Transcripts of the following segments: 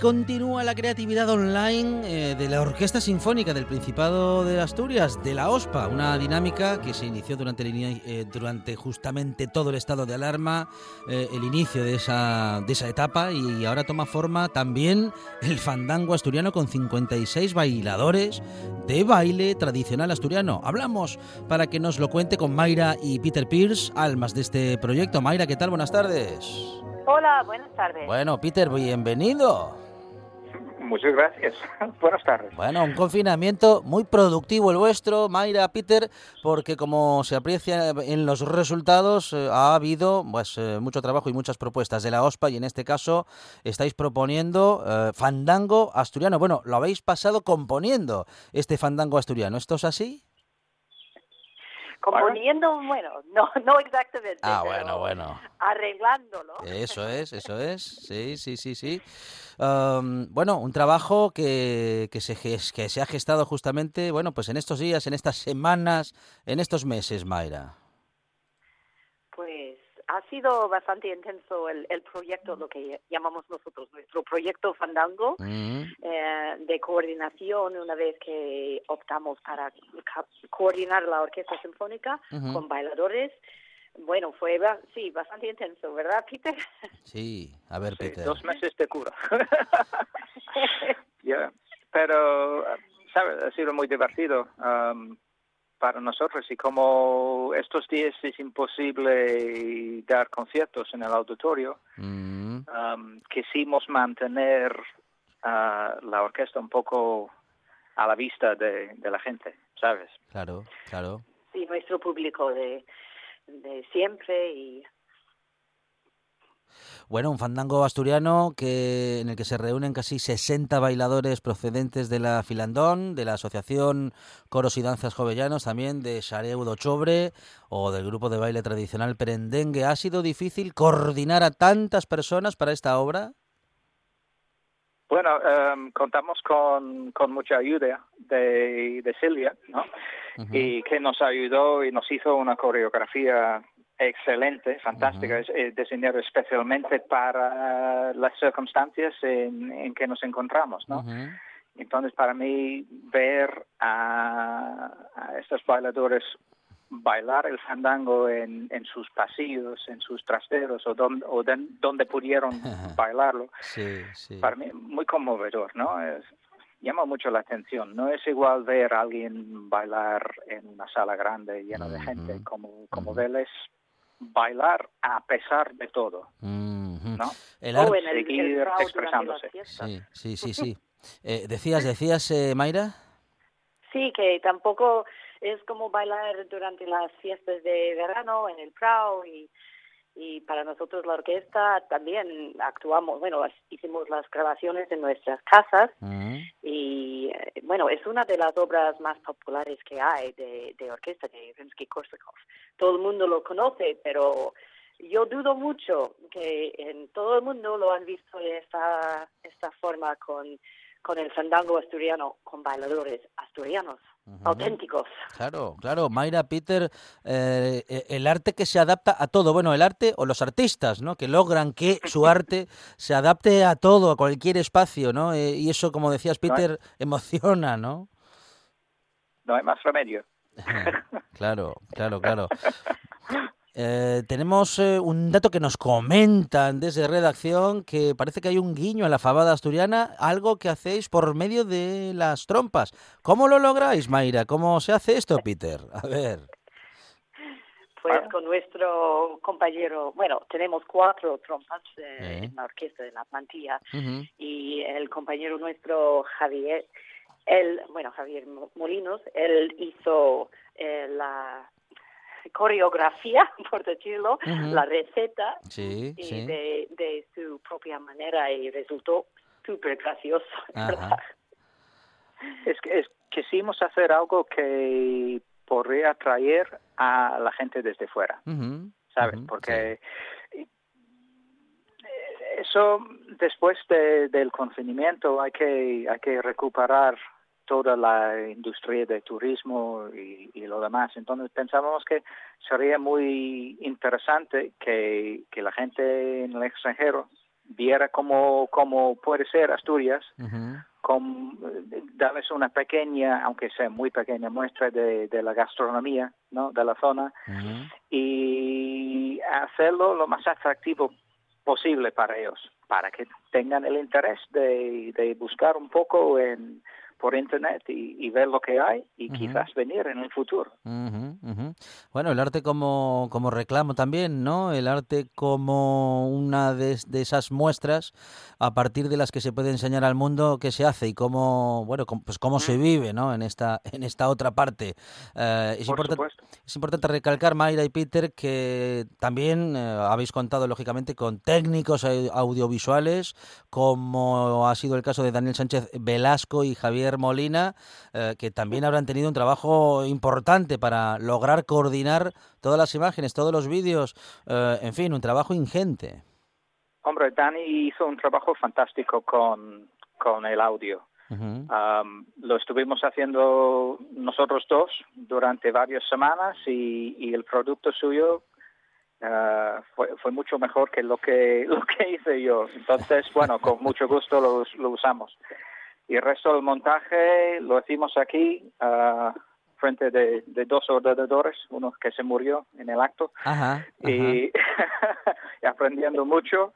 Continúa la creatividad online eh, de la Orquesta Sinfónica del Principado de Asturias, de la OSPA, una dinámica que se inició durante, el eh, durante justamente todo el estado de alarma, eh, el inicio de esa, de esa etapa y ahora toma forma también el fandango asturiano con 56 bailadores de baile tradicional asturiano. Hablamos para que nos lo cuente con Mayra y Peter Pierce, almas de este proyecto. Mayra, ¿qué tal? Buenas tardes. Hola, buenas tardes. Bueno, Peter, bienvenido. Muchas gracias. Buenas tardes. Bueno, un confinamiento muy productivo el vuestro, Mayra, Peter, porque como se aprecia en los resultados, eh, ha habido pues, eh, mucho trabajo y muchas propuestas de la OSPA y en este caso estáis proponiendo eh, fandango asturiano. Bueno, lo habéis pasado componiendo este fandango asturiano. ¿Esto es así? Componiendo, bueno, no, no exactamente. Ah, bueno, bueno. Arreglándolo. Eso es, eso es. Sí, sí, sí, sí. Am, bueno, un trabajo que, que, se, que se ha gestado justamente, bueno, pues en estos días, en estas semanas, en estos meses, Mayra. Ha sido bastante intenso el, el proyecto, lo que llamamos nosotros nuestro proyecto Fandango, eh, de coordinación, una vez que optamos para coordinar la orquesta sinfónica con bailadores. Bueno, fue ba- sí, bastante intenso, ¿verdad, Peter? Sí, a ver, Sí, Peter. dos meses de cura. Pero, ¿sabes? Ha sido muy divertido um, para nosotros y como estos días es imposible dar conciertos en el auditorio, Mm, um, quisimos mantener ah, la orquesta un poco a la vista de, de la gente, ¿sabes? claro, claro. sí, nuestro público de, de siempre y Bueno, un fandango asturiano que en el que se reúnen casi 60 bailadores procedentes de la Filandón, de la Asociación Coros y Danzas Jovellanos, también de Xareu do Chobre o del grupo de baile tradicional Perendengue. ¿Ha sido difícil coordinar a tantas personas para esta obra? Bueno, em, contamos con, con mucha ayuda de, de Silvia, ¿no? Y que nos ayudó y nos hizo una coreografía excelente, fantástica, es eh, diseñada especialmente para las circunstancias en, en que nos encontramos, ¿no? Entonces, para mí, ver a, a estos bailadores bailar el fandango en, en sus pasillos, en sus trasteros o, don- o donde pudieron bailarlo, Sí, sí. para mí muy conmovedor, ¿no? Es- llama mucho la atención. No es igual ver a alguien bailar en una sala grande llena de gente como, como Ujú. verles bailar a pesar de todo. ¿no? El o arte- en el, el seguir durante expresándose. sí, sí, sí. Eh, decías, decías, eh, Mayra. Sí, que tampoco es como bailar durante las fiestas de verano en el Prado y, y para nosotros la orquesta también actuamos, bueno, hicimos las grabaciones en nuestras casas Ujú. y eh, bueno, es una de las obras más populares que hay de, de orquesta de Rimsky-Korsakov. Todo el mundo lo conoce, pero yo dudo mucho que en todo el mundo lo han visto de esta, esta forma con, con el fandango asturiano, con bailadores asturianos, Auténticos. Claro, claro, Mayra, Peter, eh, eh, el arte que se adapta a todo, bueno, el arte o los artistas, ¿no? Que logran que su arte se adapte a todo, a cualquier espacio, ¿no? Eh, y eso, como decías, No hay- Peter, emociona, ¿no? No hay más remedio. Claro, claro, claro. Eh, tenemos eh, un dato que nos comentan desde redacción que parece que hay un guiño a la fabada asturiana, algo que hacéis por medio de las trompas. ¿Cómo lo lográis, Mayra? ¿Cómo se hace esto, Peter? A ver. Pues Ah. con nuestro compañero, bueno, tenemos cuatro trompas eh, Eh. en la orquesta de la plantilla y el compañero nuestro Javier él, bueno, Javier Molinos, él hizo eh, la coreografía, por decirlo, la receta sí, y De, de, su propia manera y resultó súper gracioso. ¿verdad? Es que es, quisimos hacer algo que podría atraer a la gente desde fuera, ¿sabes? Porque eso después del confinamiento hay que hay que recuperar toda la industria de turismo y, lo demás. Entonces pensábamos que sería muy interesante que, que la gente en el extranjero viera cómo, cómo puede ser Asturias, con, darles una pequeña, aunque sea muy pequeña, muestra de, de la gastronomía ¿no? de la zona y hacerlo lo más atractivo posible para ellos, para que tengan el interés de, de buscar un poco en por internet y, ver lo que hay y quizás venir en el futuro. Bueno, el arte como, como reclamo también, ¿no? El arte como una de, esas muestras a partir de las que se puede enseñar al mundo qué se hace y cómo, bueno, pues cómo se vive, ¿no? En esta, en esta otra parte. Eh, es, importante, es importante recalcar, Mayra y Peter, que también eh, habéis contado, lógicamente, con técnicos audiovisuales, como ha sido el caso de Daniel Sánchez Velasco y Javier Molina, eh, que también habrán tenido un trabajo importante para lograr coordinar todas las imágenes, todos los vídeos, eh, en fin, un trabajo ingente. Hombre, Dani hizo un trabajo fantástico con, con el audio. lo estuvimos haciendo nosotros dos durante varias semanas y, el producto suyo eh, fue, fue mucho mejor que lo que lo que hice yo. Entonces, bueno, con mucho gusto lo, lo usamos. Y el resto del montaje lo hicimos aquí, uh, frente de, dos ordenadores, uno que se murió en el acto, Y, aprendiendo mucho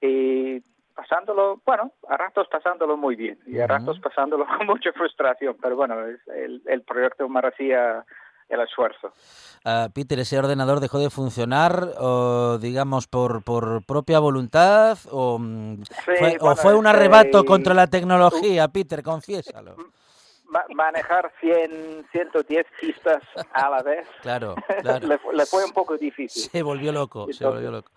y pasándolo, bueno, a ratos pasándolo muy bien y a ratos pasándolo con mucha frustración, pero bueno, el, el proyecto merecía el esfuerzo. Uh, Peter, ¿ese ordenador dejó de funcionar, o, digamos, por, por propia voluntad o, mm, fue, o fue un arrebato contra la tecnología? Peter, confiésalo. manejar 100, 110 pistas a la vez. Claro, le, fue un poco difícil. Se volvió loco, se volvió loco.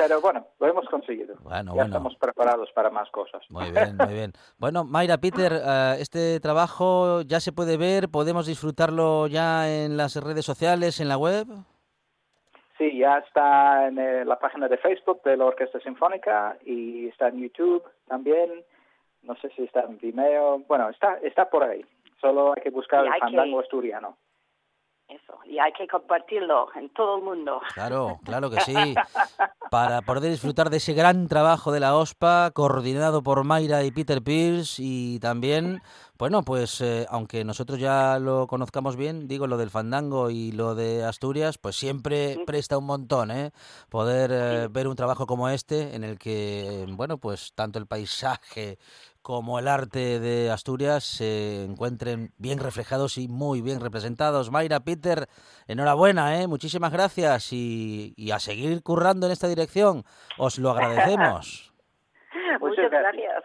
Pero bueno, lo hemos conseguido. Bueno, ya estamos preparados para más cosas. Muy bien, muy bien. Bueno, Mayra, Peter, eh, este trabajo ya se puede ver, podemos disfrutarlo ya en las redes sociales, en la web. Sí, ya está en eh, la página de Facebook de la Orquesta Sinfónica y está en YouTube también. No sé si está en Vimeo. Bueno, está, está por ahí. Solo hay que buscar el fandango asturiano. Eso, y hay que compartirlo en todo el mundo. Claro, claro que sí. Para poder disfrutar de ese gran trabajo de la OSPA, coordinado por Mayra y Peter Pierce, y también, bueno, pues eh, aunque nosotros ya lo conozcamos bien, digo lo del fandango y lo de Asturias, pues siempre presta un montón, ¿eh? Poder eh, ver un trabajo como este, en el que, bueno, pues tanto el paisaje como el arte de Asturias se encuentren bien reflejados y muy bien representados. Mayra, Peter, enhorabuena, ¿eh? muchísimas gracias y, y a seguir currando en esta dirección. Os lo agradecemos. Muchas gracias.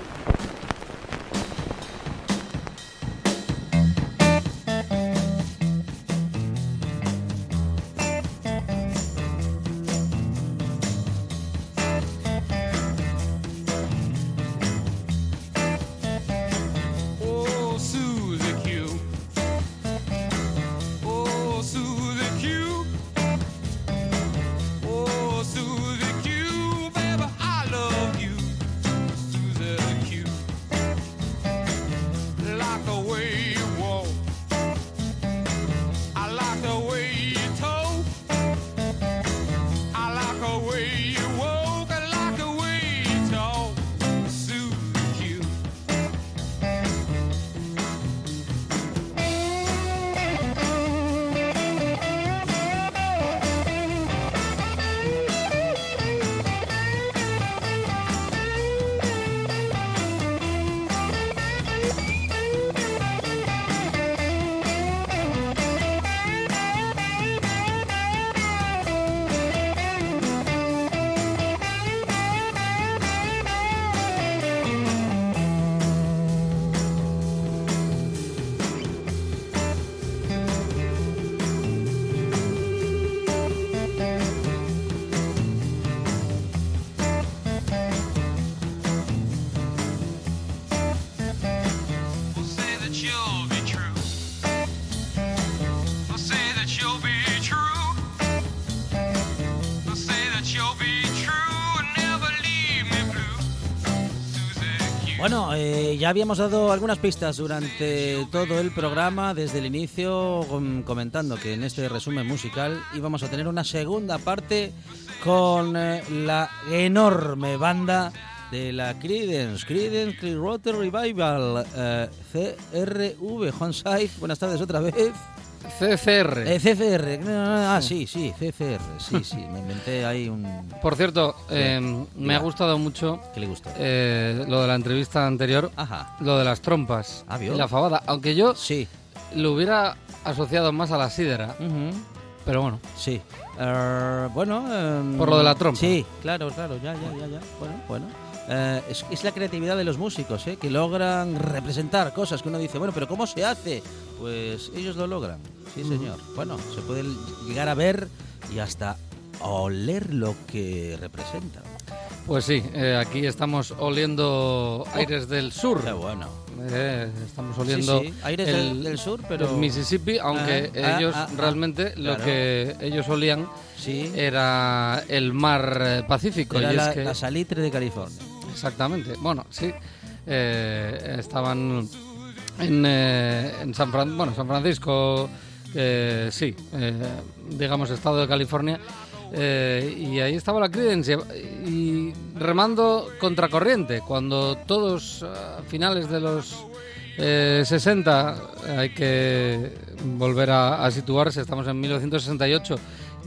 ya habíamos dado algunas pistas durante todo el programa, desde el inicio, com- comentando que en este resumen musical íbamos a tener una segunda parte con eh, la enorme banda de la Creedence, Creedence Clearwater Revival, eh, CRV. Juan Saiz, buenas tardes otra vez. CCR. Eh, CCR, no, no, no, ah, sí, sí, CCR, sí, sí, me inventé ahí un... Por cierto, eh, me ha gustado mucho ¿Qué le gustó? eh, lo de la entrevista anterior, Ajá, lo de las trompas Ah, y la fabada. Aunque yo sí. lo hubiera asociado más a la sidra, ujú. pero bueno. Sí. Eh, bueno. em, Por lo de la trompa. Sí, claro, claro, ya, ya, ya, ya. Bueno, bueno. Eh, es, es la creatividad de los músicos, ¿eh? que logran representar cosas que uno dice, bueno, pero ¿cómo se hace? Pues ellos lo logran, sí, señor. Bueno, se puede llegar a ver y hasta oler lo que representan. Pues sí, eh, aquí estamos oliendo aires del sur. Qué bueno. Eh, estamos oliendo Sí, sí, aires del- del sur, pero- el Mississippi, aunque Ah, ellos ah, ah. realmente lo que ellos olían Sí. era el mar Pacífico. Era y es que- la salitre de California. Exactamente. Bueno, sí. Eh, estaban en, eh, San, bueno, San Francisco, eh, sí, eh, digamos, estado de California. y ahí estaba la Creedence y, remando contracorriente. Cuando todos a finales de los eh, 60 hay que volver a, a situarse, estamos en 1968.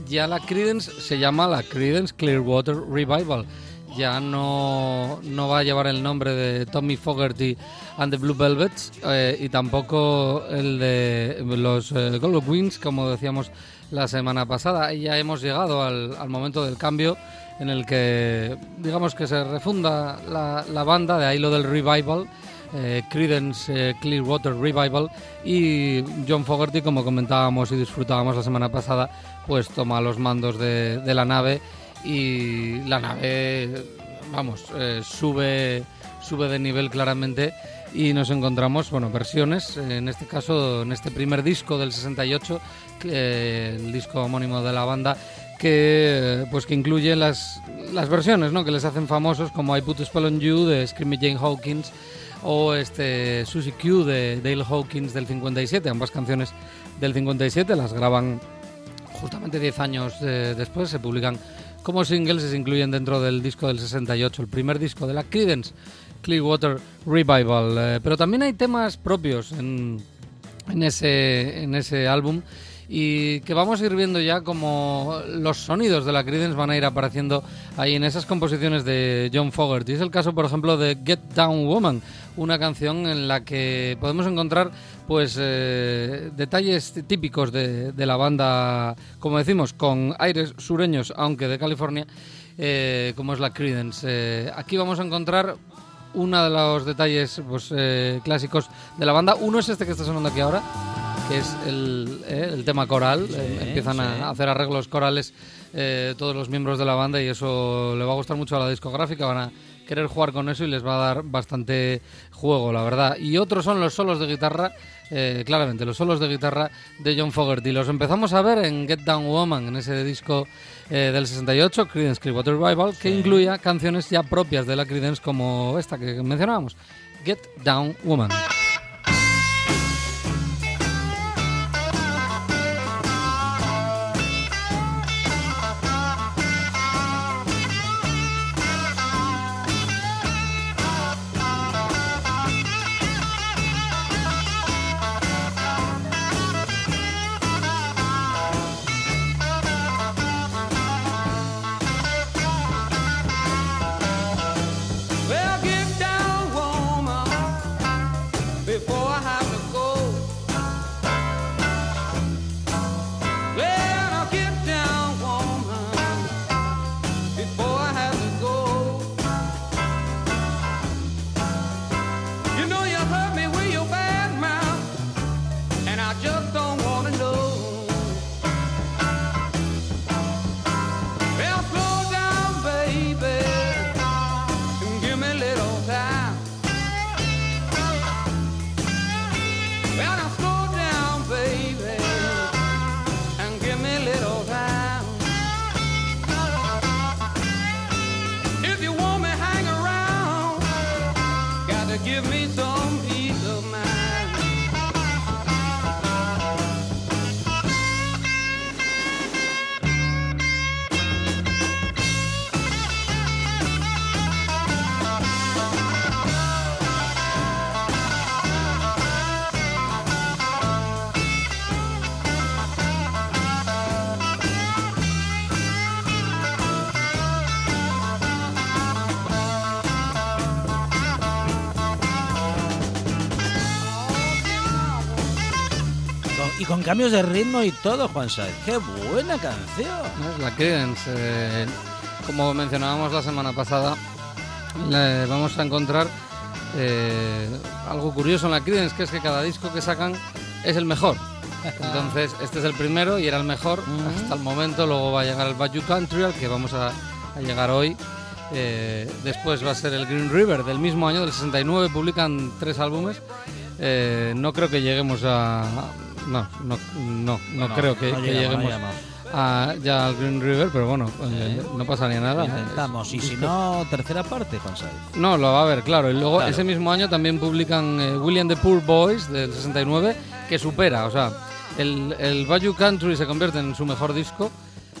Ya la Creedence se llama la Creedence Clearwater Revival ya no, no va a llevar el nombre de Tommy Fogerty and the Blue Velvets eh, y tampoco el de los eh, Gold Wings, como decíamos la semana pasada. Ya hemos llegado al, momento del cambio en el que, digamos que se refunda la, banda, de ahí lo del revival. eh, Creedence eh, Clearwater Revival y John Fogerty, como comentábamos y disfrutábamos la semana pasada, pues toma los mandos de la nave y la nave, vamos, eh, sube, sube de nivel claramente y nos encontramos, bueno, versiones, en este caso, en este primer disco del 68, que, eh, el disco homónimo de la banda, que eh, pues que incluye las, las versiones, ¿no? Que les hacen famosos como I Put a Spell on You de Screaming Jane Hawkins o este Susie Q de Dale Hawkins del 57, ambas canciones del 57 las graban justamente 10 años eh, después, se publican como singles se incluyen dentro del disco del 68, el primer disco de la Creedence, Clearwater Revival. Eh, pero también hay temas propios en, en, ese, en ese álbum y que vamos a ir viendo ya como los sonidos de la Creedence van a ir apareciendo ahí en esas composiciones de John Fogerty. Es el caso, por ejemplo, de Get Down Woman, una canción en la que podemos encontrar pues eh, detalles típicos de, de la banda, como decimos, con aires sureños, aunque de California, eh, como es la Creedence. Eh, aquí vamos a encontrar uno de los detalles pues, eh, clásicos de la banda. Uno es este que está sonando aquí ahora, que es el, eh, el tema coral. Empiezan sí. a hacer arreglos corales eh, todos los miembros de la banda y eso le va a gustar mucho a la discográfica. Van a querer jugar con eso y les va a dar bastante juego, la verdad. Y otros son los solos de guitarra, eh, claramente, los solos de guitarra de John Fogerty. Los empezamos a ver en Get Down Woman, en ese disco eh, del 68, Creedence Clearwater Revival, que incluía canciones ya propias de la Creedence como esta que mencionábamos, Get Down Woman. Well, get down, woman. Con, cambios de ritmo y todo, Juan Saez. ¡Qué buena canción! Es la Creedence. eh, como mencionábamos la semana pasada, le vamos a encontrar eh, algo curioso en la Creedence, que es que cada disco que sacan es el mejor. Entonces, este es el primero y era el mejor hasta el momento. Luego va a llegar el Bayou Country, al que vamos a, a llegar hoy. Eh, después va a ser el Green River del mismo año, del 69. Publican tres álbumes. Eh, no creo que lleguemos a. No, no, no, no, creo que, no que llegamos, no lleguemos a- ya al Green River, pero bueno, eh, no pasaría nada. Intentamos. Y si no, tercera parte, Saez. No, lo va a ver, claro. Y luego Claro. ese mismo año también publican eh, William the Poor Boys del 69, que supera, o sea, el, el Bayou Country se convierte en su mejor disco.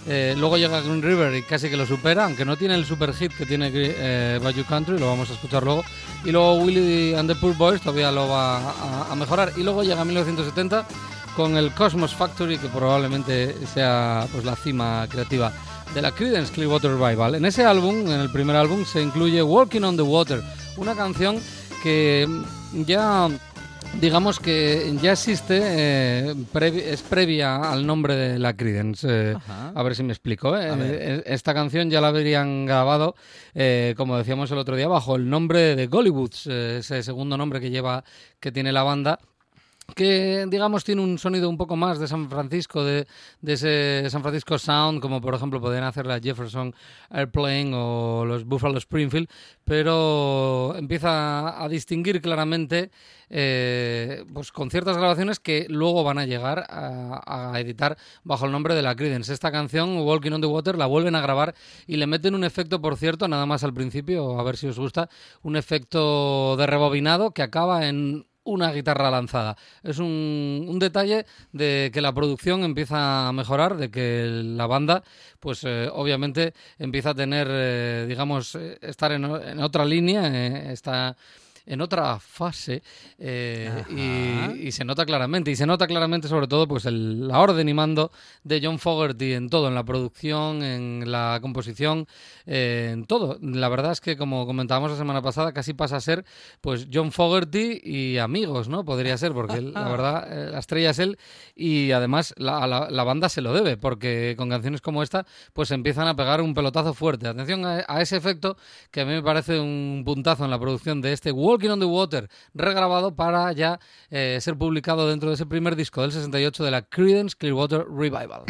Eh, luego llega Green River y casi que lo supera, aunque no tiene el super hit que tiene eh, Bayou Country, lo vamos a escuchar luego. Y luego Willie and the Poor Boys todavía lo va a, a mejorar. Y luego llega 1970 con el Cosmos Factory, que probablemente sea pues, la cima creativa de la Creedence Clearwater Revival. En ese álbum, en el primer álbum, se incluye Walking on the Water, una canción que ya digamos que ya existe, eh, previ- es previa al nombre de la Creedence. eh, a ver si me explico. ¿eh? Esta canción ya la habrían grabado, como decíamos el otro día, bajo el nombre de Gollywoods, ese segundo nombre que lleva, que tiene la banda que digamos tiene un sonido un poco más de San Francisco, de, de ese San Francisco Sound, como por ejemplo podrían hacer la Jefferson Airplane o los Buffalo Springfield, pero empieza a distinguir claramente eh, pues con ciertas grabaciones que luego van a llegar a, a editar bajo el nombre de la Creedence. Esta canción, Walking on the Water, la vuelven a grabar y le meten un efecto, por cierto, nada más al principio, a ver si os gusta, un efecto de rebobinado que acaba en una guitarra lanzada. Es un, un detalle de que la producción empieza a mejorar, de que la banda, pues eh, obviamente empieza a tener, eh, digamos, estar en, en otra línea, está en otra fase eh, y, y se nota claramente y se nota claramente sobre todo pues el- la orden y mando de John Fogerty en todo en la producción en la composición eh, en todo. La verdad es que como comentábamos la semana pasada casi pasa a ser pues John Fogerty y amigos no podría ser porque él, la verdad eh, la estrella es él y además la, a la, la banda se lo debe porque con canciones como esta pues empiezan a pegar un pelotazo fuerte. Atención a, a ese efecto que a mí me parece un puntazo en la producción de este Walking on the Water regrabado para ya eh, ser publicado dentro de ese primer disco del 68 de la Creedence Clearwater Revival.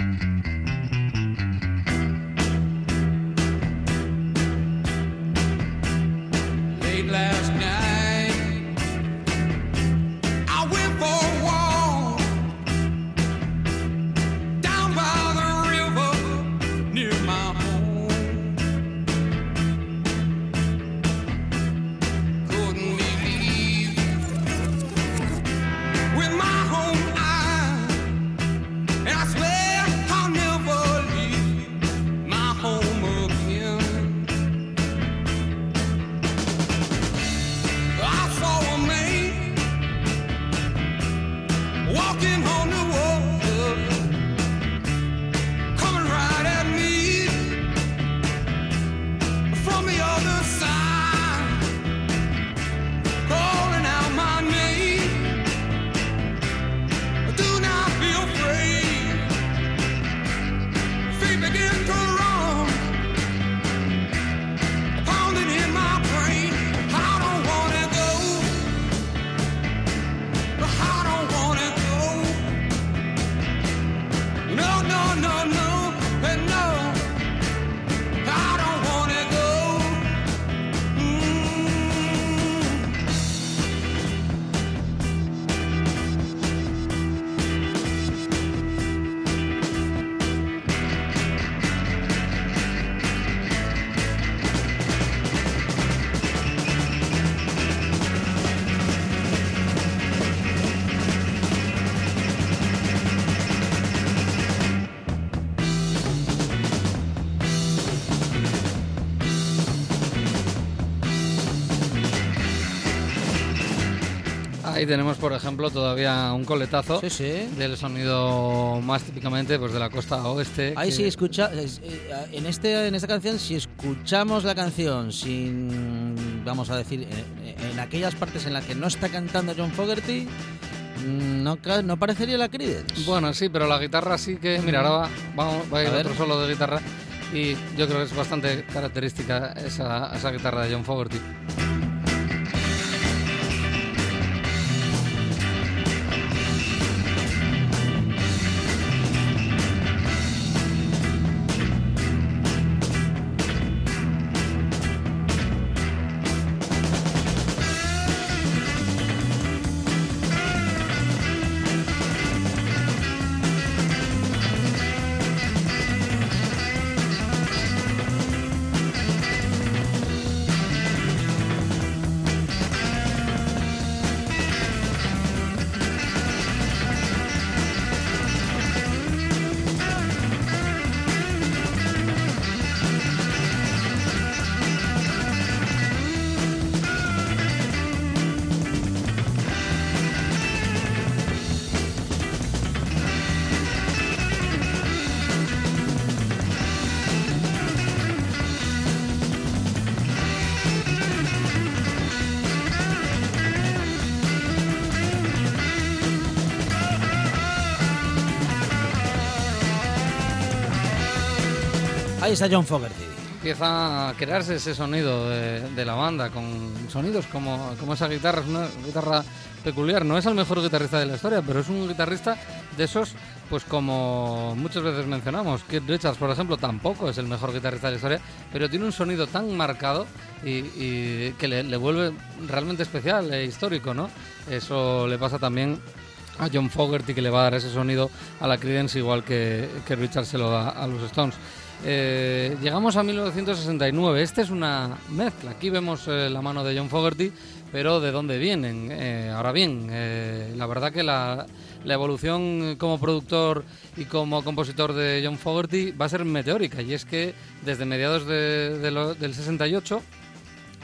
Ahí tenemos, por ejemplo, todavía un coletazo Sí, sí. del sonido más típicamente pues de la costa oeste. Ahí que- sí escucha es- eh, en este en esta canción si escuchamos la canción sin vamos a decir en, en aquellas partes en las que no está cantando John Fogerty Mm, No, no parecería la Creedence. Bueno, sí, pero la guitarra sí que. Mira, ahora va, vamos, va a ir A otro solo de guitarra. Y yo creo que es bastante característica esa, esa guitarra de John Fogerty. Ahí está John Fogerty. Empieza a crearse ese sonido de, la banda, con sonidos como, como esa guitarra. Es una guitarra peculiar. No es el mejor guitarrista de la historia, pero es un guitarrista de esos, pues como muchas veces mencionamos. Keith Richards, por ejemplo, tampoco es el mejor guitarrista de la historia, pero tiene un sonido tan marcado y, que le, vuelve realmente especial e histórico, ¿no? Eso le pasa también a John Fogerty que le va a dar ese sonido a la Creedence igual que, que Richard se lo da a los Stones. Eh, llegamos a 1969. Esta es una mezcla. Aquí vemos eh, la mano de John Fogerty, pero ¿de dónde vienen? Eh, ahora bien, la verdad que la, evolución como productor y como compositor de John Fogerty va a ser meteórica. Y es que desde mediados del 68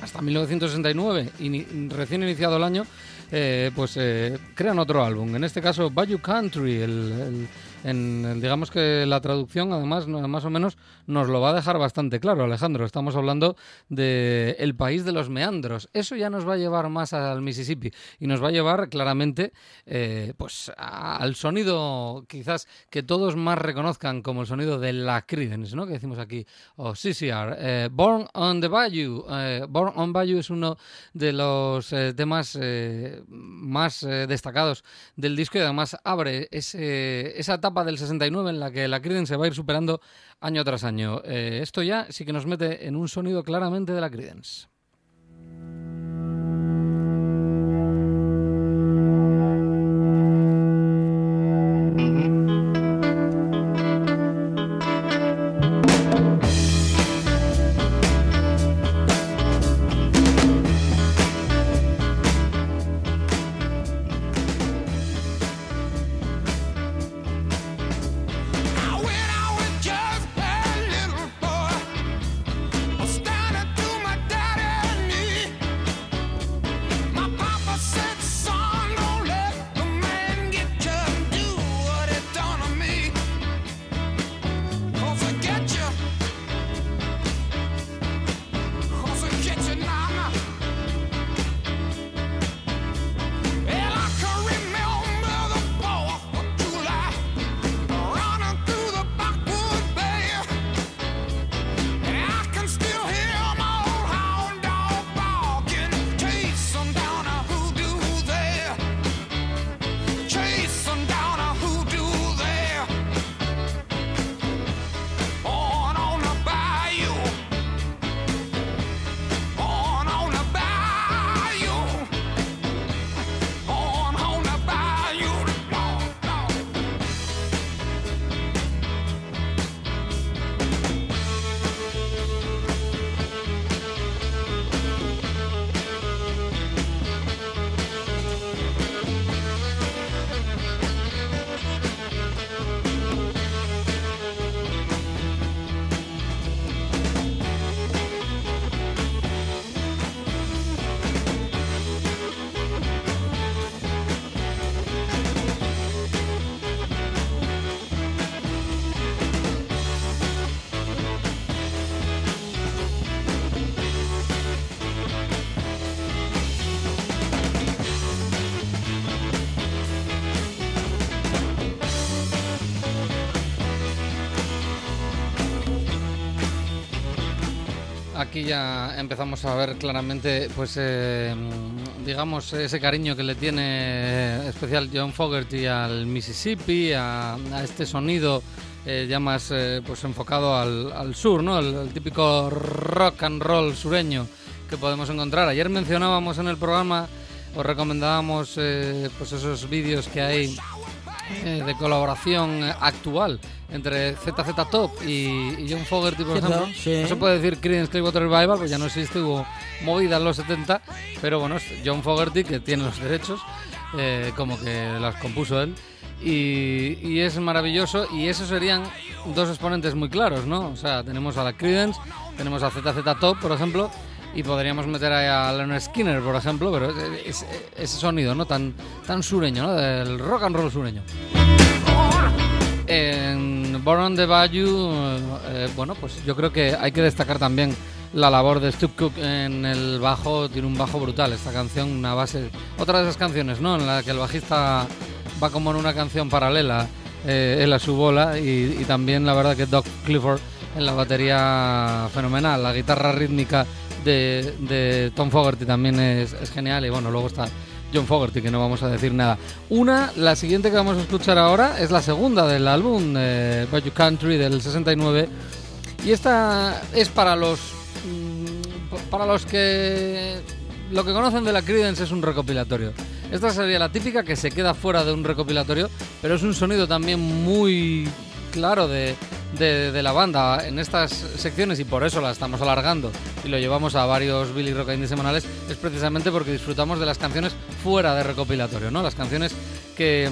hasta 1969, ini- recién iniciado el año, pues crean otro álbum. En este caso, Bayou Country. En, digamos que la traducción, además, más o menos, nos lo va a dejar bastante claro, Alejandro. Estamos hablando de el país de los meandros. Eso ya nos va a llevar más al Mississippi y nos va a llevar claramente, eh, pues, al sonido, quizás que todos más reconozcan como el sonido de la Creedence, ¿no? Que decimos aquí, o CCR. Eh, Born on the Bayou. Eh, Born on Bayou es uno de los eh, temas más destacados del disco y además abre ese- esa etapa del 69 en la que la Creedence se va a ir superando año tras año. Eh, esto ya sí que nos mete en un sonido claramente de la Creedence. Aquí ya empezamos a ver claramente, pues, eh, digamos, ese cariño que le tiene especial John Fogerty al Mississippi, a, este sonido eh, ya más eh, pues enfocado al, sur, ¿no? El, el típico rock and roll sureño que podemos encontrar. Ayer mencionábamos en el programa, os recomendábamos pues esos vídeos que hay de colaboración actual entre ZZ Top y, y John Fogerty, por ejemplo. sí. No se puede decir Creedence Clearwater Revival, pues ya no existe, hubo movida en los 70, pero bueno, John Fogerty que tiene los derechos, eh, como que las compuso él. Y, y es maravilloso y esos serían dos exponentes muy claros, ¿no? O sea, tenemos a la Creedence, tenemos a ZZ Top, por ejemplo, y podríamos meter ahí a Leonard Skinner, por ejemplo, pero es- es- ese sonido, ¿no? Tan, tan sureño, ¿no? Del rock and roll sureño. En Born on the Bayou, eh, bueno, pues yo creo que hay que destacar también la labor de Stu Cook en el bajo. Tiene un bajo brutal esta canción, una base. Otra de esas canciones, ¿no? En la que el bajista va como en una canción paralela, eh, él a su bola. Y, también la verdad que Doc Clifford en la batería fenomenal. La guitarra rítmica de, Tom Fogerty también es genial. Y bueno, luego está John Fogerty, que no vamos a decir nada. Una, la siguiente que vamos a escuchar ahora, es la segunda del álbum, eh, Bayou Country del 69. Y esta es para los. mm, para los que. Lo que conocen de la Creedence es un recopilatorio. Esta sería la típica que se queda fuera de un recopilatorio, pero es un sonido también muy claro de, de- la banda en estas secciones y por eso la estamos alargando y lo llevamos a varios Billy Rock Indie semanales es precisamente porque disfrutamos de las canciones fuera de recopilatorio, ¿no? Las canciones que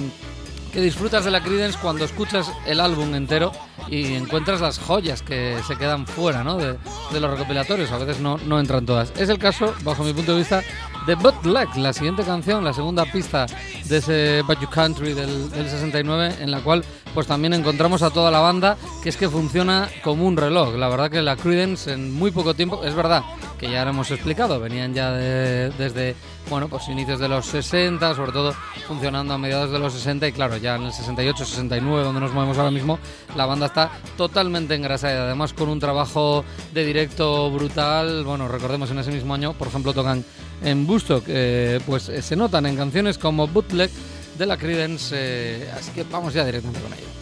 que disfrutas de la Creedence cuando escuchas el álbum entero y encuentras las joyas que se quedan fuera ¿no? de, los recopilatorios. A veces no, no entran todas. Es el caso, bajo mi punto de vista, de Bootleg, la siguiente canción, la segunda pista de ese Bayou Country del, del 69, en la cual pues también encontramos a toda la banda que es que funciona como un reloj. La verdad que la Creedence en muy poco tiempo, es verdad que ya lo hemos explicado, venían ya de- desde bueno, pues inicios de los 60, sobre todo funcionando a mediados de los 60 y claro, ya en el 68, 69, donde nos movemos ahora mismo, la banda está totalmente engrasada además con un trabajo de directo brutal. Bueno, recordemos en ese mismo año, por ejemplo, tocan en Bustock, eh, pues eh, se notan en canciones como Bootleg de la Creedence, eh, así que vamos ya directamente con ello.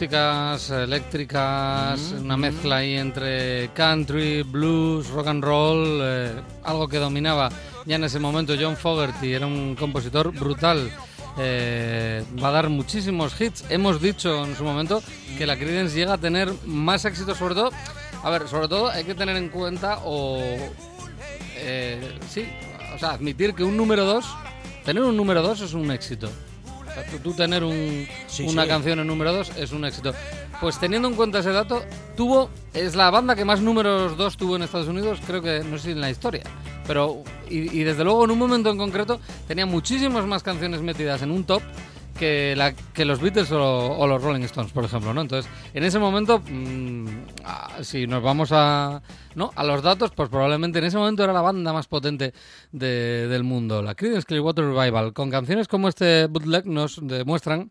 Acústicas, eléctricas, una mezcla ahí entre country, blues, rock and roll, eh, algo que dominaba ya en ese momento John Fogerty, era un compositor brutal. eh, va a dar muchísimos hits. Hemos dicho en su momento que la Creedence llega a tener más éxito, sobre todo. A ver, sobre todo hay que tener en cuenta o. eh, sí, o sea, admitir que un número 2, tener un número 2 es un éxito. Tú, tú tener un- Sí, una sí. canción en número 2 es un éxito. Pues teniendo en cuenta ese dato, tuvo es la banda que más números 2 tuvo en Estados Unidos, creo que no sé si en la historia. Pero, y, y desde luego en un momento en concreto, tenía muchísimas más canciones metidas en un top que, la, que los Beatles o, o los Rolling Stones, por ejemplo, ¿no? Entonces, en ese momento, mm, si nos vamos a, ¿no? a los datos, pues probablemente en ese momento era la banda más potente de- del mundo. La Creedence Clearwater Revival, con canciones como este bootleg nos demuestran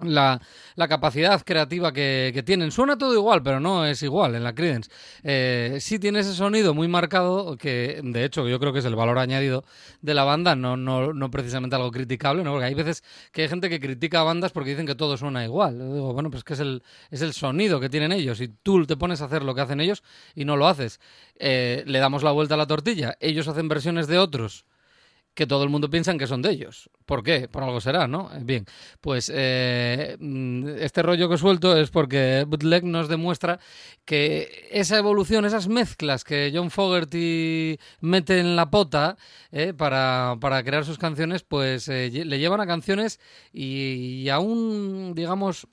la, la capacidad creativa que, que tienen. Suena todo igual, pero no es igual en la Creedence. Eh, sí tiene ese sonido muy marcado que, de hecho, yo creo que es el valor añadido de la banda, no, no, no precisamente algo criticable, ¿no? porque hay veces que hay gente que critica a bandas porque dicen que todo suena igual. Yo digo, bueno, pues que es el, es el sonido que tienen ellos y tú te pones a hacer lo que hacen ellos y no lo haces. Eh, le damos la vuelta a la tortilla, ellos hacen versiones de otros que todo el mundo piensa que son de ellos. ¿Por qué? Por algo será, ¿no? Eh, Bien, pues eh, mm, este rollo que suelto es porque Bootleg nos demuestra que esa evolución, esas mezclas que John Fogerty mete en la pota eh, para, para crear sus canciones, pues eh, le llevan a canciones y, y a un, digamos,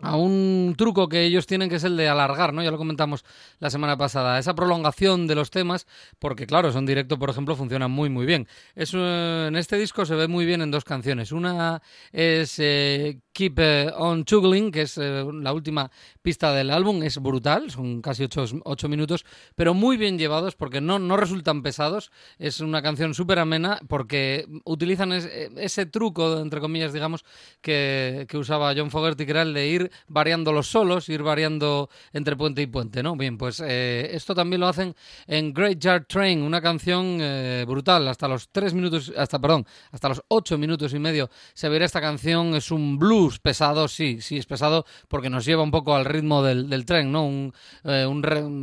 a un truco que ellos tienen que es el de alargar, ¿no? Ya lo comentamos la semana pasada, esa prolongación de los temas, porque claro, son directo, por ejemplo, funcionan muy muy bien. Eso, eh, en este disco se ve muy bien en dos canciones. Una es eh, Keep eh, on Juggling, que es eh, la última pista del álbum, es brutal, son casi ocho, ocho minutos, pero muy bien llevados porque no, no resultan pesados. Es una canción súper amena porque utilizan es- ese truco, entre comillas, digamos, que, que usaba John Fogerty, que era el de ir variando los solos, ir variando entre puente y puente, ¿no? Bien, pues eh, esto también lo hacen en Great Yard Train, una canción eh, brutal, hasta los tres minutos, hasta, perdón, hasta los ocho minutos y medio se verá esta canción, es un blues pesado, sí, sí, es pesado porque nos lleva un poco al ritmo del, tren, ¿no? Un, eh,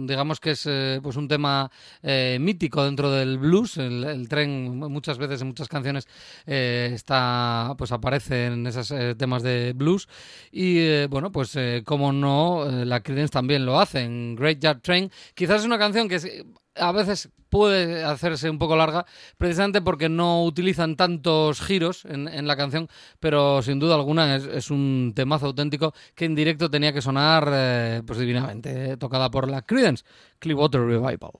digamos que es eh, pues un tema eh, mítico dentro del blues, el, tren muchas veces en muchas canciones está, pues aparece en esos temas de blues. Y bueno, pues como no, la Creedence también lo hace en Great Yard Train, quizás es una canción que es- a veces puede hacerse un poco larga, precisamente porque no utilizan tantos giros en, la canción, pero sin duda alguna es, es un temazo auténtico que en directo tenía que sonar eh, pues divinamente, eh, tocada por la Creedence Clearwater Revival.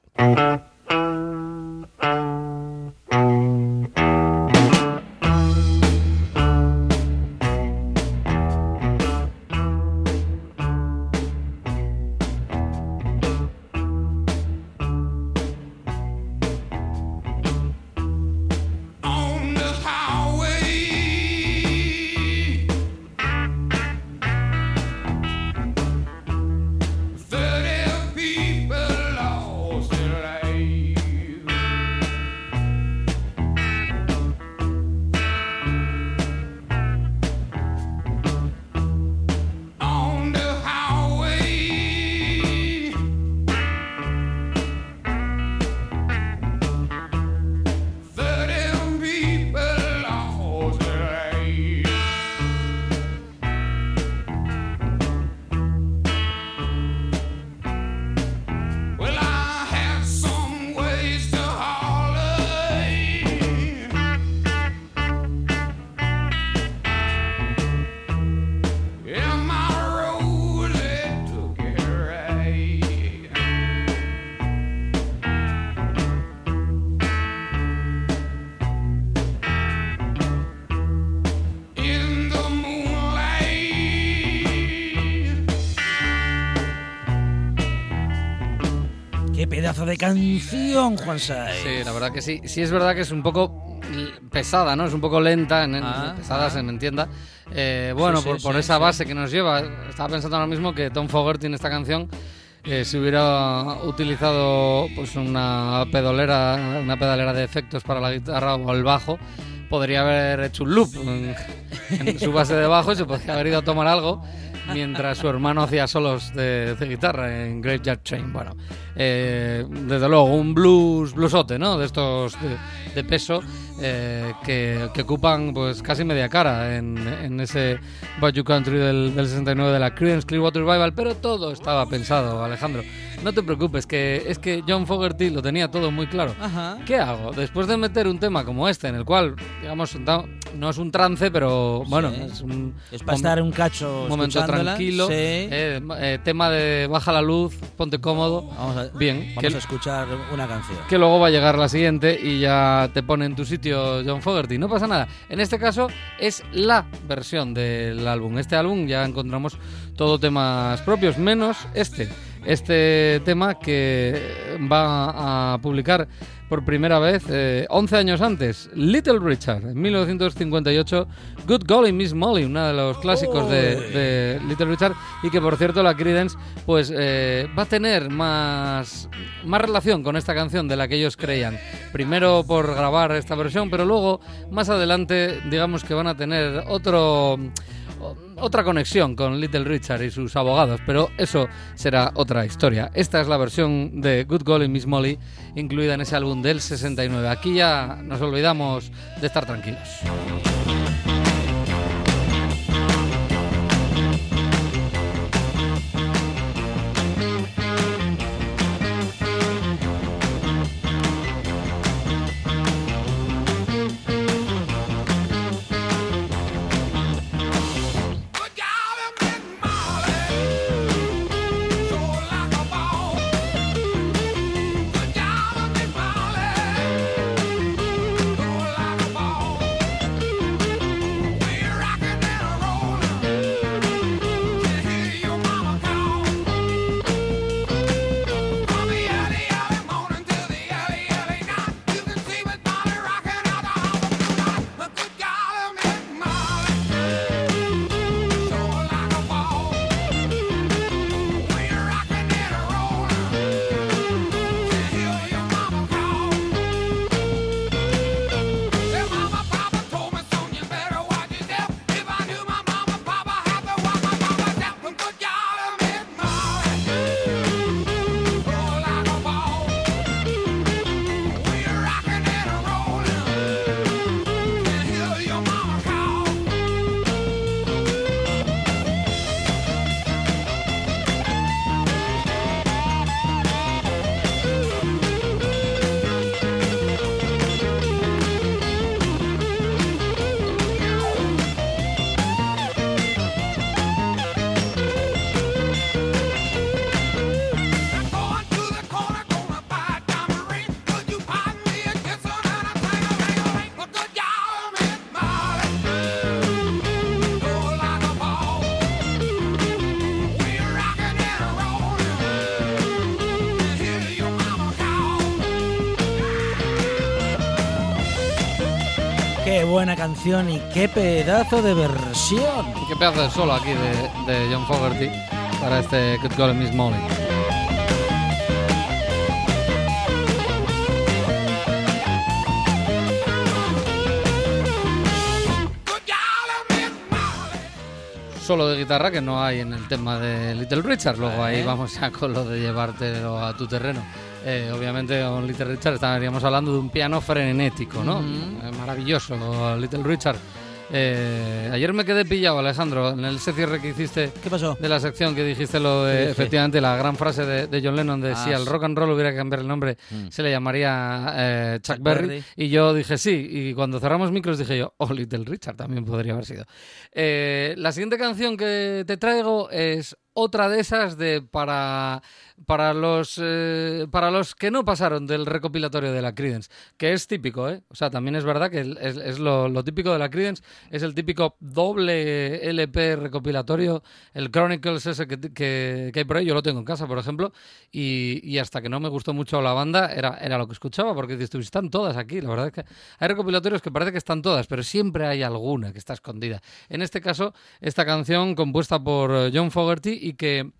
Pedazo de canción, Juan Sai! Sí, la verdad que sí. Sí es verdad que es un poco pesada, ¿no? Es un poco lenta, en, Ah, pesada ah. se me entienda. Eh, bueno, Sí, sí, por, por sí, esa sí. base que nos lleva. Estaba pensando ahora mismo que Tom Fogerty en esta canción eh, si hubiera utilizado pues una pedolera, una pedalera de efectos para la guitarra o el bajo, podría haber hecho un loop en, en su base de bajo y se podría haber ido a tomar algo mientras su hermano hacía solos de, guitarra en Graveyard Train. Bueno, eh, desde luego, un blues, bluesote, ¿no? De estos de, de peso eh, que, que ocupan pues casi media cara en, en ese Bayou Country del, del 69 de la Creedence Clearwater Revival, pero todo estaba pensado, Alejandro. No te preocupes, que es que John Fogerty lo tenía todo muy claro. Ajá. ¿Qué hago? Después de meter un tema como este, en el cual, digamos, no es un trance, pero bueno, Sí. es un Es para estar un cacho un momento tranquilo. Sí. eh, eh, tema de baja la luz, ponte cómodo. Vamos a, Bien, vamos que- a escuchar una canción. que luego va a llegar la siguiente y ya te pone en tu sitio John Fogerty. No pasa nada. En este caso es la versión del álbum. Este álbum ya encontramos todo temas propios, menos este. Este tema que va a publicar por primera vez eh, 11 años antes, Little Richard, en 1958, Good Golly Miss Molly, uno de los clásicos de, de Little Richard, y que por cierto la Creedence pues eh, va a tener más, más relación con esta canción de la que ellos creían. Primero por grabar esta versión, pero luego más adelante digamos que van a tener otro otra conexión con Little Richard y sus abogados, pero eso será otra historia. Esta es la versión de Good Golly Miss Molly incluida en ese álbum del 69. Aquí ya nos olvidamos de estar tranquilos. Canción y qué pedazo de versión. Qué pedazo de solo aquí de, de John Fogerty para este Good Golly Miss Molly. Solo de guitarra que no hay en el tema de Little Richard. Luego ahí vamos ya con lo de llevártelo a tu terreno. Eh, obviamente con Little Richard estaríamos hablando de un piano frenético, ¿no? Maravilloso, Little Richard. Eh, ayer me quedé pillado, Alejandro, en ese cierre que hiciste ¿Qué pasó? de la sección que dijiste lo ¿Qué de, efectivamente, la gran frase de, de John Lennon de Ah, si al rock and roll hubiera que cambiar el nombre, Mm. se le llamaría eh, Chuck, Chuck Berry. Berry. Y yo dije sí, y cuando cerramos micros dije yo, oh, Little Richard también podría haber sido. Eh, la siguiente canción que te traigo es otra de esas de para para los eh, para los que no pasaron del recopilatorio de la Creedence, que es típico, ¿eh? O sea, también es verdad que es, lo, típico de la Creedence, es el típico doble LP recopilatorio, el Chronicles ese que, que, hay por ahí, yo lo tengo en casa, por ejemplo, y, y hasta que no me gustó mucho la banda, era, era lo que escuchaba, porque están todas aquí, la verdad es que hay recopilatorios que parece que están todas, pero siempre hay alguna que está escondida. En este caso, esta canción compuesta por eh, John Fogerty y que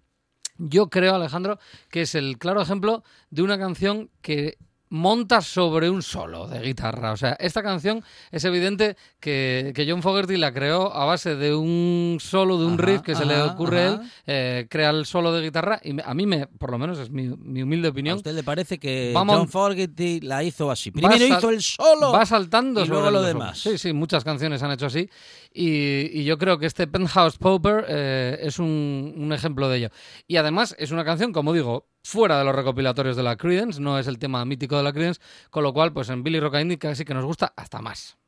yo creo, Alejandro, que es el claro ejemplo de una canción que monta sobre un solo de guitarra. O sea, esta canción es evidente que, que John Fogerty la creó a base de un solo, de un Ajá, riff que se le ajá, ocurre a él, eh, crea el solo de guitarra y a mí, me, por lo menos es mi, mi humilde ¿A opinión, usted le parece que Vamos- John Fogerty la hizo así? Primero hizo el solo va saltando y luego lo demás. Sí, sí, muchas canciones han hecho así. Y, y yo creo que este Penthouse Popper eh, es un, un ejemplo de ello. Y además es una canción, como digo, fuera de los recopilatorios de la Creedence, no es el tema mítico de la Creedence, con lo cual, pues en Billy Rock Indie casi que nos gusta hasta más.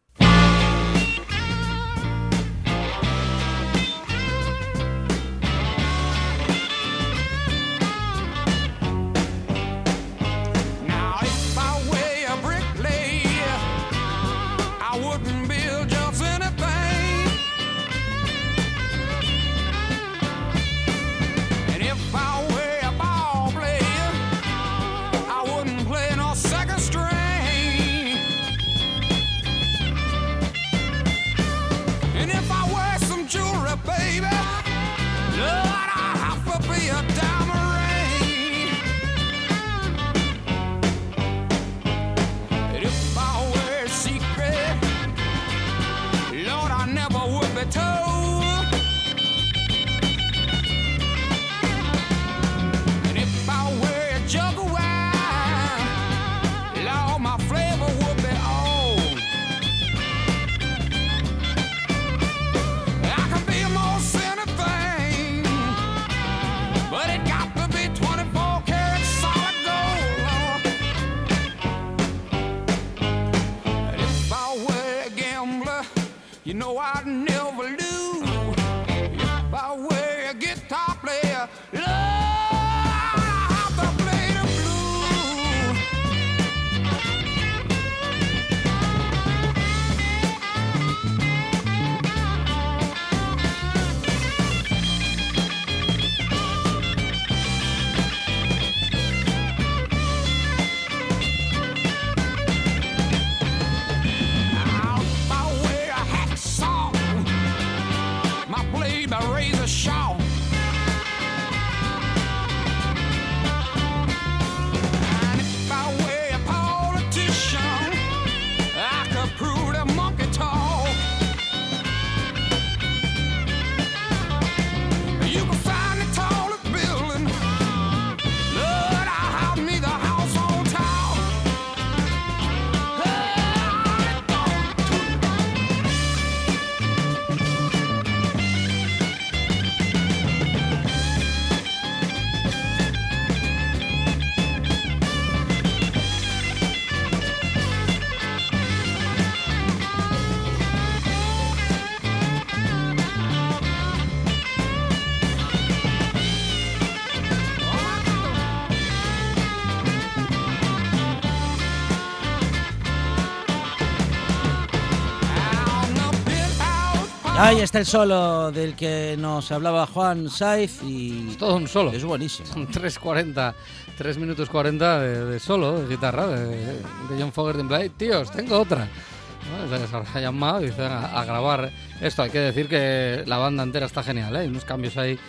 Ahí está el solo del que nos hablaba Juan Saiz y Es todo un solo. es buenísimo. Son 3.40, 3 minutos 40 de, de solo, de guitarra, de, de John Fogerty. Tíos, tengo otra. ¿No? Se les ha llamado y dicen a, a grabar esto. Hay que decir que la banda entera está genial, ¿eh? hay unos cambios ahí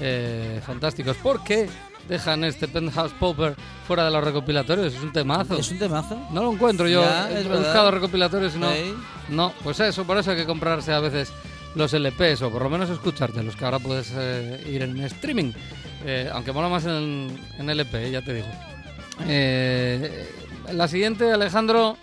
eh, fantásticos. ¿Por qué dejan este Penthouse Popper fuera de los recopilatorios? Es un temazo. ¿Es un temazo? No lo encuentro yo. Ya, he buscado recopilatorios y no. Sí. No, pues eso, por eso hay que comprarse a veces los LPs o por lo menos escuchártelos, que ahora puedes eh, ir en streaming. Eh, aunque mola más en, en LP, ya te digo. Eh, la siguiente, Alejandro.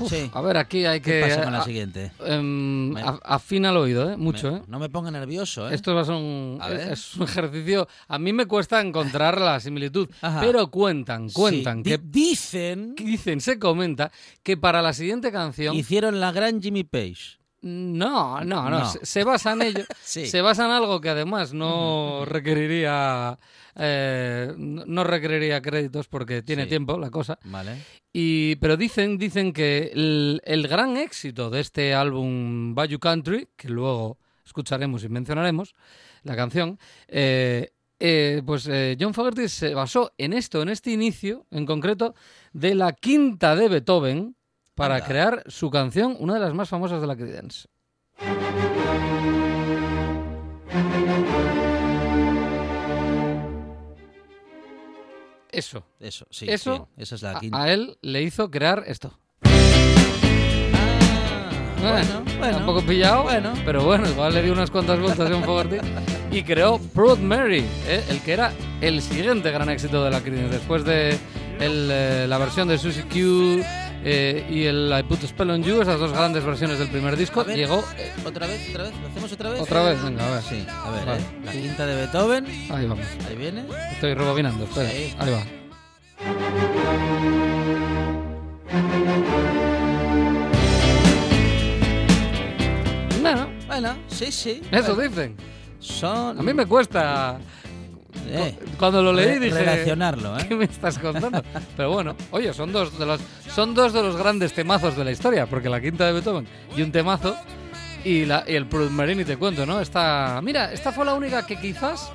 Uf, Sí. A ver, aquí hay ¿Qué que. pasa con la a- siguiente? em, a- afina el oído, ¿eh? Mucho, Me- ¿eh? No me ponga nervioso, ¿eh? Esto va a ser un, A es un ejercicio. A mí me cuesta encontrar la similitud, Ajá. pero cuentan, cuentan Sí, que di- dicen dicen, se comenta que para la siguiente canción hicieron la gran Jimmy Page. No, no, no, No. Se, se basa en ello. Sí. Se basa en algo que además no requeriría eh, no requeriría créditos porque tiene Sí. tiempo la cosa. Vale. Y pero dicen dicen que el, el gran éxito de este álbum Bayou Country, que luego escucharemos y mencionaremos la canción, eh, eh, pues eh, John Fogerty se basó en esto, en este inicio, en concreto, de la quinta de Beethoven para Anda. crear su canción, una de las más famosas de la Creedence. eso. Eso, sí. eso esa es la quinta. a, él le hizo crear esto. Ah, bueno, bueno. Un poco pillado, Bueno. pero bueno, igual le dio unas cuantas vueltas a un Fogerty y creó Proud Mary, ¿eh? el que era el siguiente gran éxito de la Creedence. Después de el, eh, la versión de Susie Q eh, y el I Put a Spell on You, esas dos grandes versiones del primer disco, ver. llegó... eh, ¿Otra vez? ¿Otra vez? ¿Lo hacemos otra vez? Otra vez, venga, a ver. Sí, a ver, Vale. ¿eh? La quinta de Beethoven. ahí vamos. Ahí viene. Estoy rebobinando, espera. Ahí va. Bueno, Bueno, sí, sí. eso Bueno, dicen. Son. A mí me cuesta. Eh, Cuando lo leí dije. relacionarlo, ¿eh? ¿Qué me estás contando? Pero bueno, oye, son dos de los son dos de los grandes temazos de la historia, porque la quinta de Beethoven y un temazo y, la, y el Proud Mary ni te cuento, ¿no? Esta, mira, esta fue la única que quizás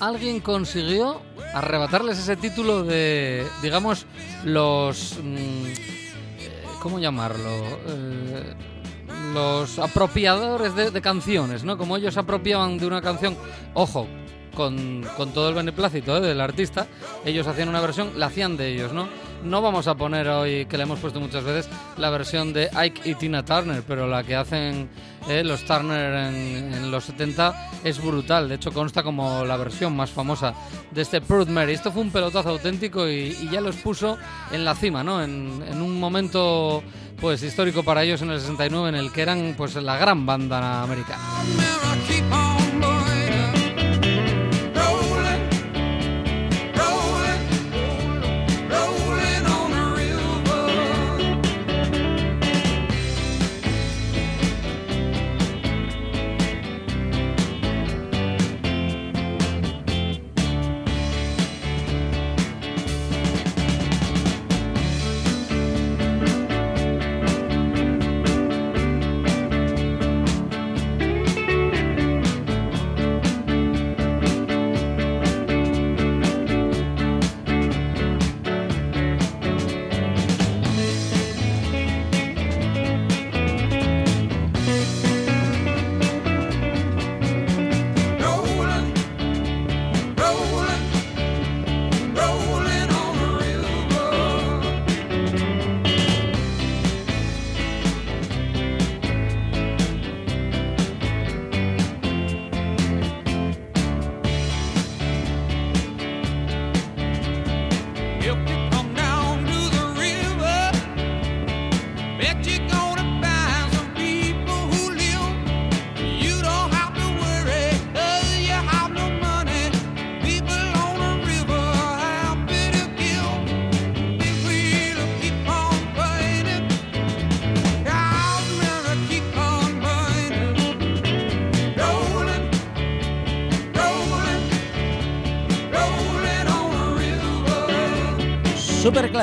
alguien consiguió arrebatarles ese título de, digamos, los, mm, eh, ¿cómo llamarlo? Eh, los apropiadores de, de canciones, ¿no? Como ellos apropiaban de una canción, ojo, con, todo el beneplácito ¿eh? del artista, ellos hacían una versión, la hacían de ellos, ¿no? No vamos a poner hoy, que le hemos puesto muchas veces, la versión de Ike y Tina Turner, pero la que hacen eh, los Turner en, los 70 es brutal. De hecho, consta como la versión más famosa de este Proud Mary. Esto fue un pelotazo auténtico y, ya los puso en la cima, ¿no? En, en un momento pues histórico para ellos en el 69 en el que eran pues la gran banda americana.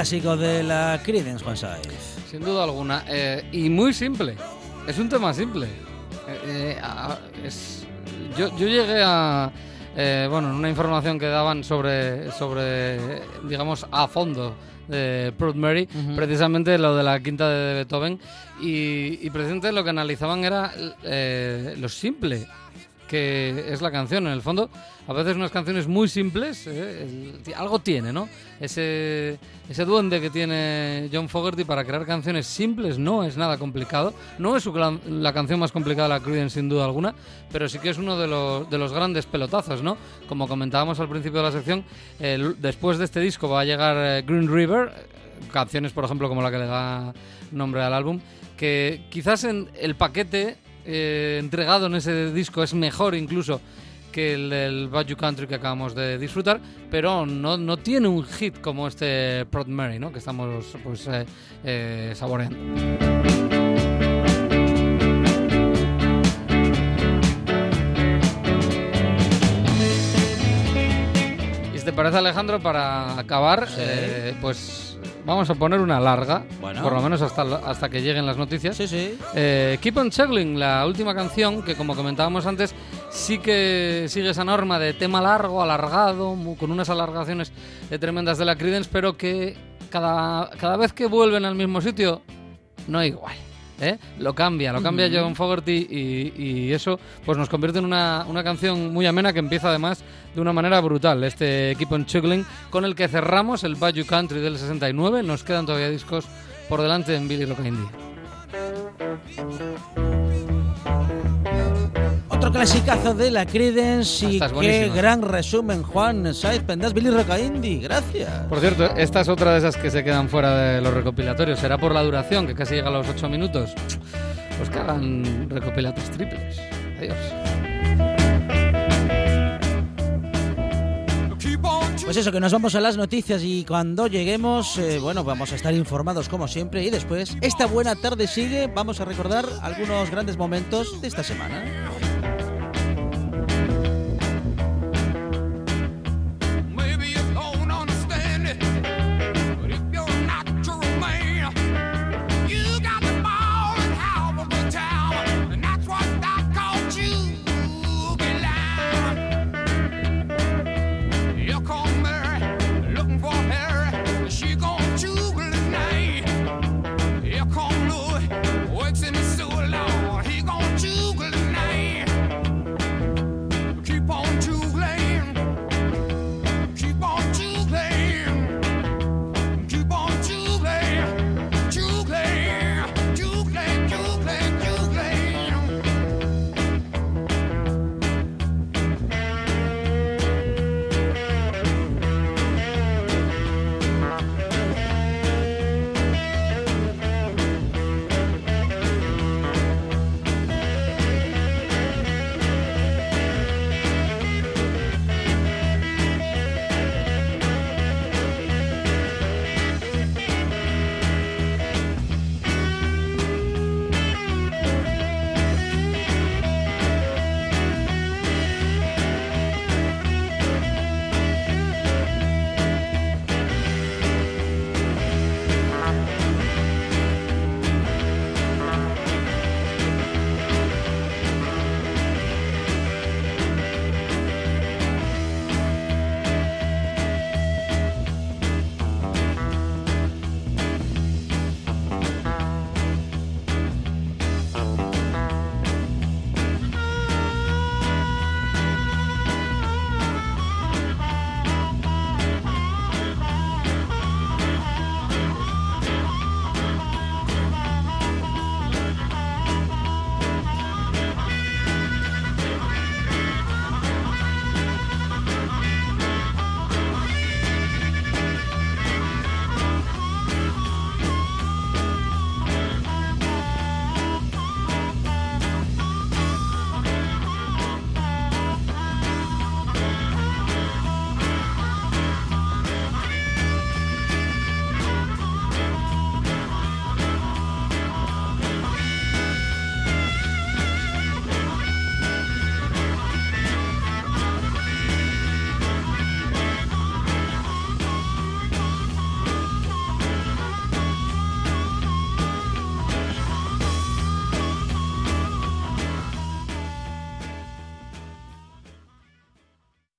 Clásico de la Creedence, Juan. Sin duda alguna. eh, y muy simple. Es un tema simple. Eh, eh, es- yo, yo llegué a. eh, bueno, en una información que daban sobre, sobre digamos, a fondo de Proud Mary, precisamente lo de la quinta de Beethoven, y, y precisamente lo que analizaban era eh, lo simple que es la canción. En el fondo, a veces unas canciones muy simples, eh, el- algo tiene, ¿no? Ese, ese duende que tiene John Fogerty para crear canciones simples no es nada complicado. No es su la canción más complicada de la Creedence, sin duda alguna, pero sí que es uno de los, de los grandes pelotazos, ¿no? Como comentábamos al principio de la sección, después de este disco va a llegar eh, Green River, canciones, por ejemplo, como la que le da nombre al álbum, que quizás en el paquete eh, entregado en ese disco es mejor incluso que el del Bayou Country que acabamos de disfrutar, pero no, no tiene un hit como este Proud Mary, ¿no? que estamos pues eh, eh, saboreando. Y si te parece Alejandro, para acabar, Sí. eh, pues vamos a poner una larga, Bueno. por lo menos hasta, hasta que lleguen las noticias. Sí, sí. Eh, Keep on Chuggling, la última canción, que como comentábamos antes, sí que sigue esa norma de tema largo, alargado, con unas alargaciones eh, tremendas de la Creedence, pero que cada, cada vez que vuelven al mismo sitio, no igual. ¿Eh? lo cambia, lo cambia Ujú. John Fogerty y, y eso pues nos convierte en una, una canción muy amena que empieza además de una manera brutal. Este Keep on Chuggling con el que cerramos el Bayou Country del 69. Nos quedan todavía discos por delante en Billy Rock Indie. Otro clasicazo de la Creedence y Esta es qué gran resumen, Juan Saiz Pendas, Billy Roca Indie. Gracias. Por cierto, esta es otra de esas que se quedan fuera de los recopilatorios. Será por la duración, que casi llega a los 8 minutos. Pues que hagan recopilatorios triples. Adiós. Pues eso, que nos vamos a las noticias y cuando lleguemos, eh, bueno, vamos a estar informados como siempre y después, esta buena tarde sigue, vamos a recordar algunos grandes momentos de esta semana.